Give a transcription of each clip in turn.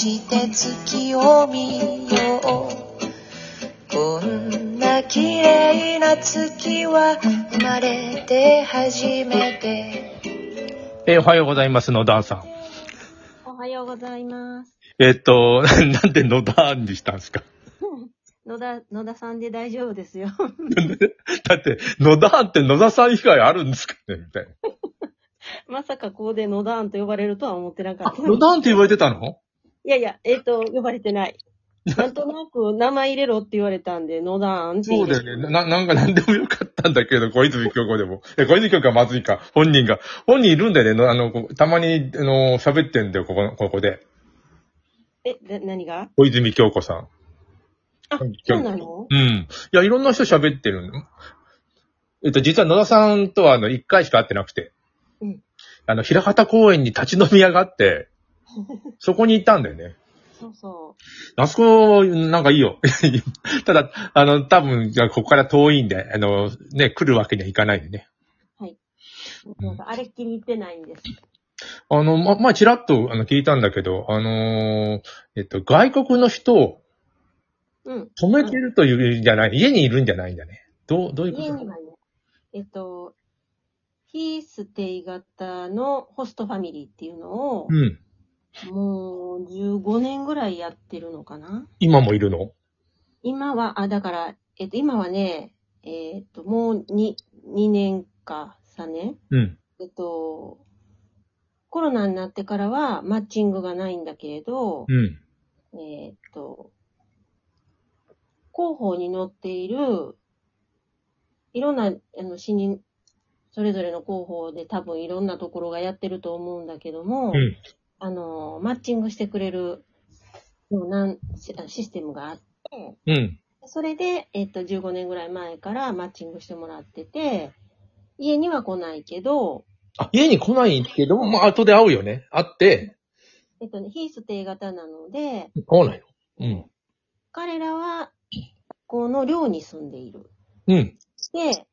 して月を見ようこんな綺麗な月は生まれて初めてえーおはようございます、野田さん。おはようございます。えっと、なんで野田にしたんですか？野田、野田さんで大丈夫ですよ。だって、野田って野田さん以外あるんですかね？みたいな。まさかここで野田と呼ばれるとは思ってなかあった。、野田って言われてたの？いやいや、えっ、と、呼ばれてない。なんとなく名前入れろって言われたんで、野田ってそうだよね。な、なんか何でもよかったんだけど、小泉京子でも。え、小泉京子はまずいか。本人が。本人いるんだよね。のあの、こたまに、あの、喋ってんだよ、ここ、ここで。え、な、何が？小泉京子さん。あ、そうなの？うん。いや、いろんな人喋ってるの。えっと、実は野田さんとは、あの、一回しか会ってなくて。うんあの、平方公園に立ち飲み屋があって、そこに行ったんだよね。そうそあそこ、なんかいいよ。ただ、あの、多分、じゃあここから遠いんで、あの、ね、来るわけにはいかないんでね。う。なんか、あれっきり言ってないんです。あの、ま、まあ、ちらっと、あの、聞いたんだけど、あのーえっと、外国の人をうん。止めてるというんじゃない、家にいるんじゃないんだね。どう、どういうこと家にはね、えっと、非ステイ型のホストファミリーっていうのを、うん。もう15年ぐらいやってるのかな？今もいるの？今は、あ、だから、えっと、今はね、えっと、もう2、2年か3年？うん。えっと、コロナになってからはマッチングがないんだけれど、うん。えっと、広報に載っている、いろんな、あの、死人、それぞれの広報で多分いろんなところがやってると思うんだけども、うん。あの、マッチングしてくれるようなシシステムがあって、うん。それで、えっと、15年ぐらい前からマッチングしてもらってて、家には来ないけど、あ、家に来ないけど、まあ、後で会うよね。会って、えっとね、非ステイ型なので、来ないの。うん。彼らは、この寮に住んでいる。うん。で、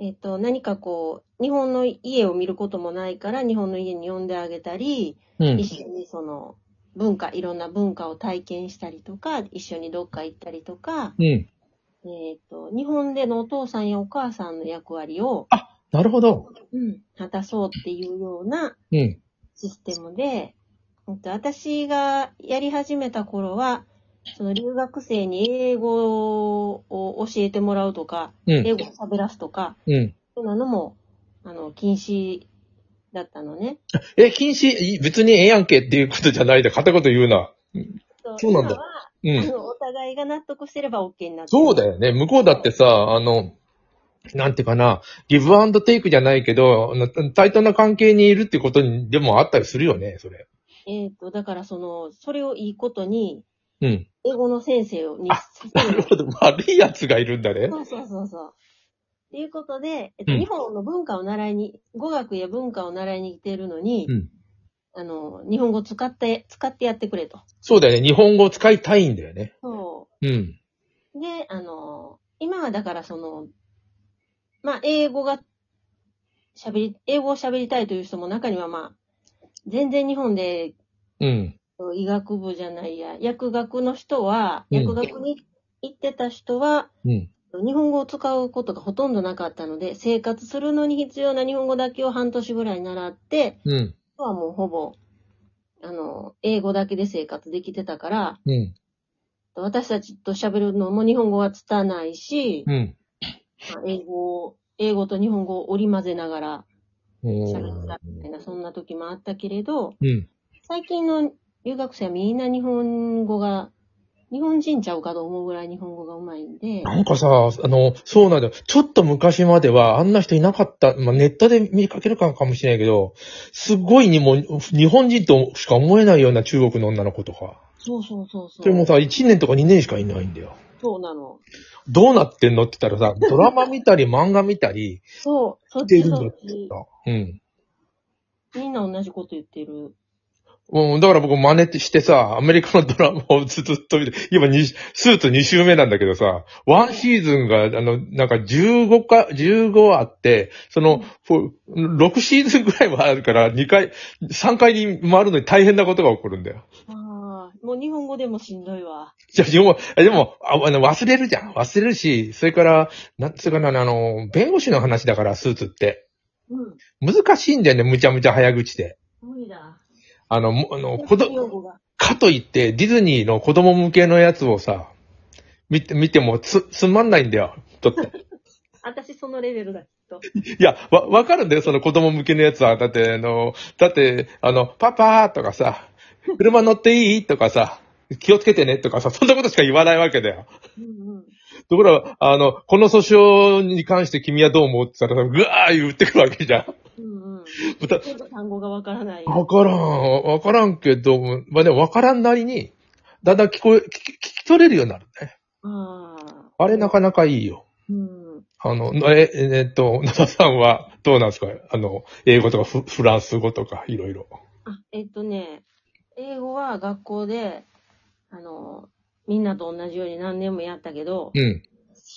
えっと、何かこう、日本の家を見ることもないから、日本の家に呼んであげたり、うん。一緒にその、文化、いろんな文化を体験したりとか、一緒にどっか行ったりとか、うん。えっと、日本でのお父さんやお母さんの役割を、なるほど。うん、果たそうっていうようなうん。システムで、えっと私がやり始めた頃は、その留学生に英語を教えてもらうとか、うん。英語を喋らすとか、うん。そんなのも、あの、禁止だったのね。え、禁止、い別にええやんけっていうことじゃないで、片言言うな。そうなんだうん。あのお互いが納得してれば OK になってそうだよね。向こうだってさ、あの、なんていうかな、ギブアンドテイクじゃないけど、対等な関係にいるってことにでもあったりするよね、それ。えっ、と、だからその、それをいいことに、うん。英語の先生にあ。なるほど。悪い奴がいるんだね。そうそうそうそう。っていうことで、えっと、うん日本の文化を習いに、語学や文化を習いに来てるのに、うん。あの、日本語使って、使ってやってくれと。そうだよね。日本語を使いたいんだよね。そうん。う。で、あの、今はだからその、まあ、英語が、喋り、英語を喋りたいという人も中にはまあ、全然日本でうん。医学部じゃないや、薬学の人は、うん薬学に行ってた人は、うん。日本語を使うことがほとんどなかったので、生活するのに必要な日本語だけを半年ぐらい習って、うん。あとはもうほぼ、あの、英語だけで生活できてたから、うん。私たちと喋るのも日本語は拙ないし、うん。まあ英語を、英語と日本語を織り交ぜながらお喋ったみたいな、そんな時もあったけれど、うん。最近の留学生はみんな日本語が、日本人ちゃうかと思うぐらい日本語がうまいんで、なんかさ、あの、そうなんだよ。ちょっと昔まではあんな人いなかった。まあ、ネットで見かけるかもしれないけど、すごいにも、日本人としか思えないような中国の女の子とか。そうそうそうそう。それもさ、1年とか2年しかいないんだよ。そうなの。どうなってんのって言ったらさ、ドラマ見たり漫画見たりそう、そっちそっち。さ。うん。みんな同じこと言ってる。うん、だから僕真似してさ、アメリカのドラマをずっと見て、今にスーツ2週目なんだけどさ、ワンシーズンが、あの、なんか15か、15あって、その、ふ6シーズンぐらいはあるから、2回、3回に回るのに大変なことが起こるんだよ。ああ、もう日本語でもしんどいわ。じゃあ、でも、でも、ああの、忘れるじゃん。忘れるし、それから、なんつうかな、あの、弁護士の話だから、スーツって。うん。難しいんだよね、むちゃむちゃ早口で。無理だ。あの、もあの、子供。かといって、ディズニーの子供向けのやつをさ、見て、見てもつ、つまんないんだよ。だって。私そのレベルだ、きっと。いや、わ、わかるんだよ、その子供向けのやつは。だって、あの、だって、あの、パパーとかさ、車乗っていいとかさ、気をつけてねとかさ、そんなことしか言わないわけだよ。うんうん。ところが、あの、この訴訟に関して君はどう思うって言ったら、ぐわー言ってくるわけじゃん。うんうん。豚ちょっと単語がわからない。わからん、わからんけど、まあでもわからんなりに、だんだん聞こえ、聞き聞き取れるようになるね。ああ。あれなかなかいいよ。うん。あの、え、ええっと、野田さんはどうなんですか？あの、英語とかフフランス語とかいろいろ。あ、えっとね、英語は学校で、あの、みんなと同じように何年もやったけど、うん。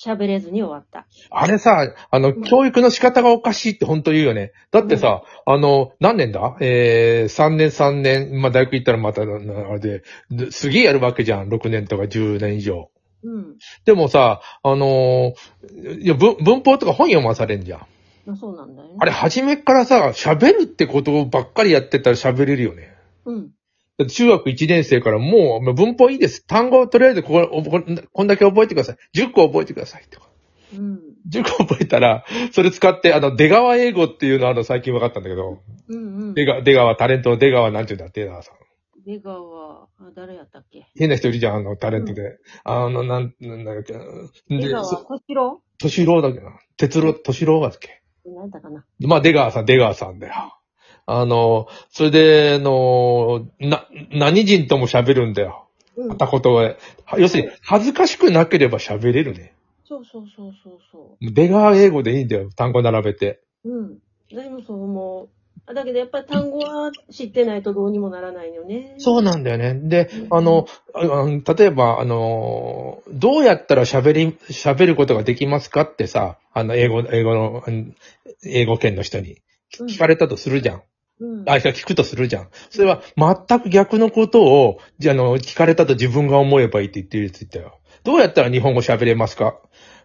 喋れずに終わった。あれさ、あの、教育の仕方がおかしいって本当言うよね。だってさ、あの、何年だ？えー、3年3年、まあ大学行ったらまた、なあれで、ですげえやるわけじゃん。6年とか10年以上。うん。でもさ、あのーいや文、文法とか本読まされんじゃん。まあそうなんだよね。あれ、初めっからさ、喋るってことばっかりやってたら喋れるよね。うん。中学1年生からもう、まあ文法いいです。単語をとりあえずここここんだけ覚えてください。10個覚えてください。とか。うん。10個覚えたら、それ使って、あの、出川英語っていうのあの、最近分かったんだけど、うんうん。出川、出川、タレントの出川なんていうんだって、出川さん。出川、あ、誰やったっけ？変な人いるじゃん、あの、タレントで。あの、なん、なんだっけ出川、そ小四郎？敏郎だっけな。哲郎、敏郎だっけ。何やったかな？まあ、出川さん、出川さんだよ。あの、それで、あの、な、何人とも喋るんだよ。うん。片言で。は要するに、恥ずかしくなければ喋れるね。そうそうそうそうそ出川英語でいいんだよ。単語並べて。う。うん。私もそう思う。あだけどやっぱり単語は知ってないとどうにもならないよね。そうなんだよね。でう、んあの、ああの例えば、あの、どうやったら喋り、喋ることができますかってさ、あの、英語、英語の、うん英語圏の人にうん。聞かれたとするじゃん。うん。あ、いや聞くとするじゃん。それは全く逆のことを、じゃあ、あの、聞かれたと自分が思えばいいって言ってるやつ言ったよ。どうやったら日本語喋れますか？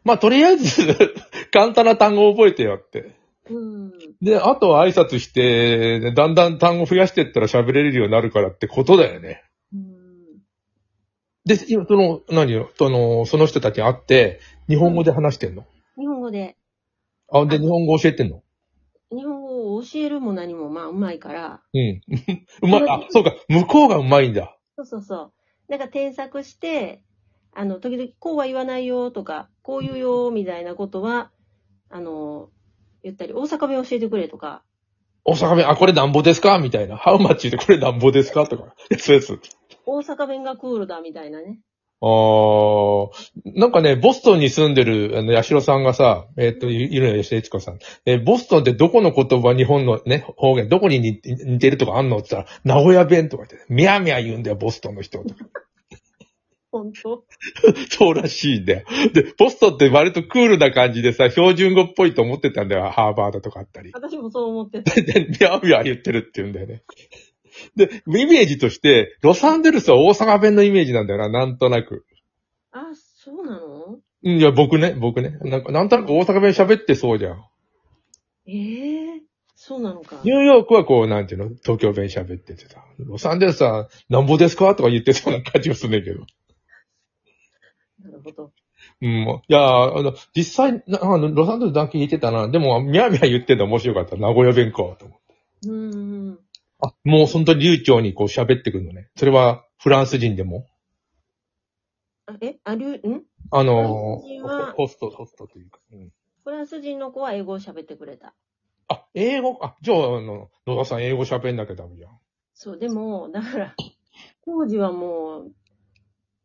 まあ、とりあえず、簡単な単語を覚えてよって。うん。で、あとは挨拶して、でだんだん単語増やしてったら喋れるようになるからってことだよね。うん。で、今、その、何よ、その、その人たちに会って、日本語で話してんの、日本語で、あ、で、日本語教えてんの？日本教えるも何もまあうまいから、うん。うまい、あ、そうか、向こうがうまいんだ。そうそうそう。なんか添削して、あの、時々こうは言わないよとか、こう言うよみたいなことは、あの、言ったり、大阪弁教えてくれとか、大阪弁、あ、これなんぼですか？みたいな。ハウマッチでこれなんぼですか？とか。そうです。大阪弁がクールだみたいなね。あー、なんかね、ボストンに住んでる、あの、ヤシロさんがさ、えっ、と、いいるのよ、吉江千子さん。えーボストンってどこの言葉、日本のね、方言、どこに似て似てるとかあんの？って言ったら、名古屋弁とか言って、ミャーミャー言うんだよ、ボストンの人とか。本当？そうらしいんだよ。で、ボストンって割とクールな感じでさ、標準語っぽいと思ってたんだよ、ハーバードとかあったり。私もそう思ってた。で、ミャーミャー言ってるって言うんだよね。で、イメージとして、ロサンゼルスは大阪弁のイメージなんだよな、なんとなく。あ、そうなの？うんいや、僕ね、僕ね。なんか、なんとなく大阪弁喋ってそうじゃん。ええそうなのか。ニューヨークはこう、なんていうの、東京弁喋っててさ。ロサンゼルスは、なんぼですか？とか言ってそうな感じがするんだけど。なるほど。うん。いや、あの、実際、なあのロサンゼルスだけ言ってたな。でも、ミャーミャー言ってんの面白かった。名古屋弁か、と思って。うーん。あ、もう本当に流暢にこう喋ってくるのね。それは、フランス人でもあえ、ある、ん？あのフランス人はホスト、ホストというか。うん。フランス人の子は英語を喋ってくれた。あ、英語？あ、じゃあ、あの、野田さん英語喋んなきゃダメじゃん。そう、でも、だから、当時はもう、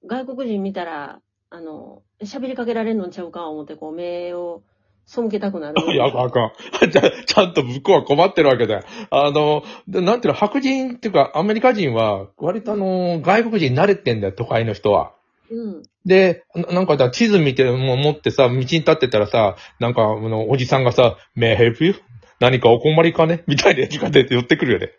外国人見たら、あの、喋りかけられんのんちゃうか思って、こう、目を背けたくなる。いや、あかん。じゃあちゃんと向こうは困ってるわけだよ。あの、でなんていうの、白人っていうか、アメリカ人は、割とあの、外国人に慣れてんだよ、都会の人は。うん。で、ななんかだ、地図見て、もう持ってさ、道に立ってたらさ、なんか、あの、おじさんがさ、may I help you? 何かお困りかね？みたいなやつが出て寄ってくるよね。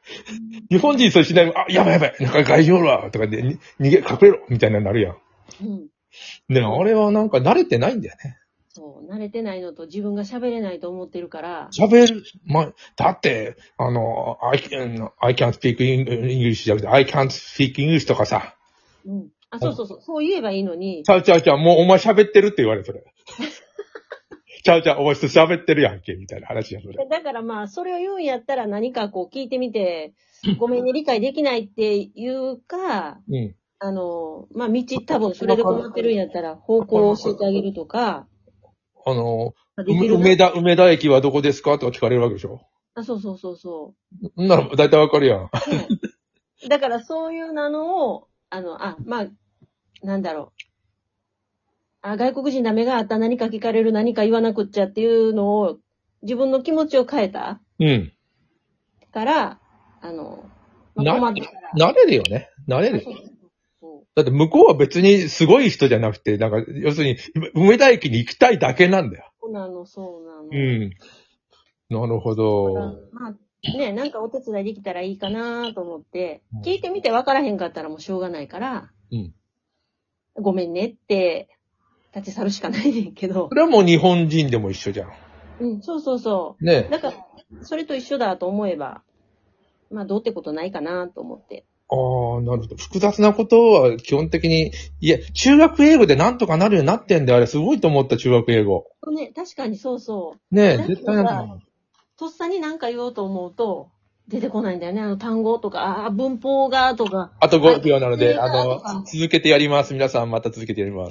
日本人それしないあ、やばいやばいなんか外人おるわとかで、に逃げ、隠れろみたいなのになるやん。うん。ね、あれはなんか慣れてないんだよね。そう、慣れてないのと自分が喋れないと思ってるから、喋る、ま、だって、あの、I can, I can't speak English じゃなくて、I can't speak English とかさ、うん。あ、そうそうそう、そう言えばいいのにち、ゃうちゃうちゃう、もうお前喋ってるって言われる、それ。ちゃうちゃう、お前喋ってるやんけ、みたいな話や、それ。だからまあ、それを言うんやったら何かこう聞いてみて、ごめんね、理解できないっていうか、うん。あの、まあ、道多分それで困ってるんやったら方向を教えてあげるとか、あの、梅田、梅田駅はどこですかとか聞かれるわけでしょ？あ、そうそうそうそそんなの大体わかるやん。う。ねだからそういうのを、あの、あ、まあ、なんだろう。あ、外国人な目があった何か聞かれる何か言わなくっちゃっていうのを、自分の気持ちを変えたうん。から、あの、まなあ。慣れるよね。慣れる。だって向こうは別にすごい人じゃなくて、なんか、要するに、梅田駅に行きたいだけなんだよ。そうなの、そうなの。うん。なるほど。まあ、ね、なんかお手伝いできたらいいかなと思ってうん、聞いてみて分からへんかったらもうしょうがないから、うんごめんねって、立ち去るしかないねんけどそ、れはもう日本人でも一緒じゃん。うん、そうそうそう。ねだから、それと一緒だと思えば、まあ、どうってことないかなと思って。ああ、なるほど。複雑なことは基本的に、いや、中学英語でなんとかなるようになってんだよ。あれすごいと思った、中学英語。ね、確かにそうそう。ね絶対なんか。とっさに何か言おうと思うと、出てこないんだよね。あの単語とか、ああ、文法がとか。あと5秒なので、あのはい、続けてやります。皆さんまた続けてやります。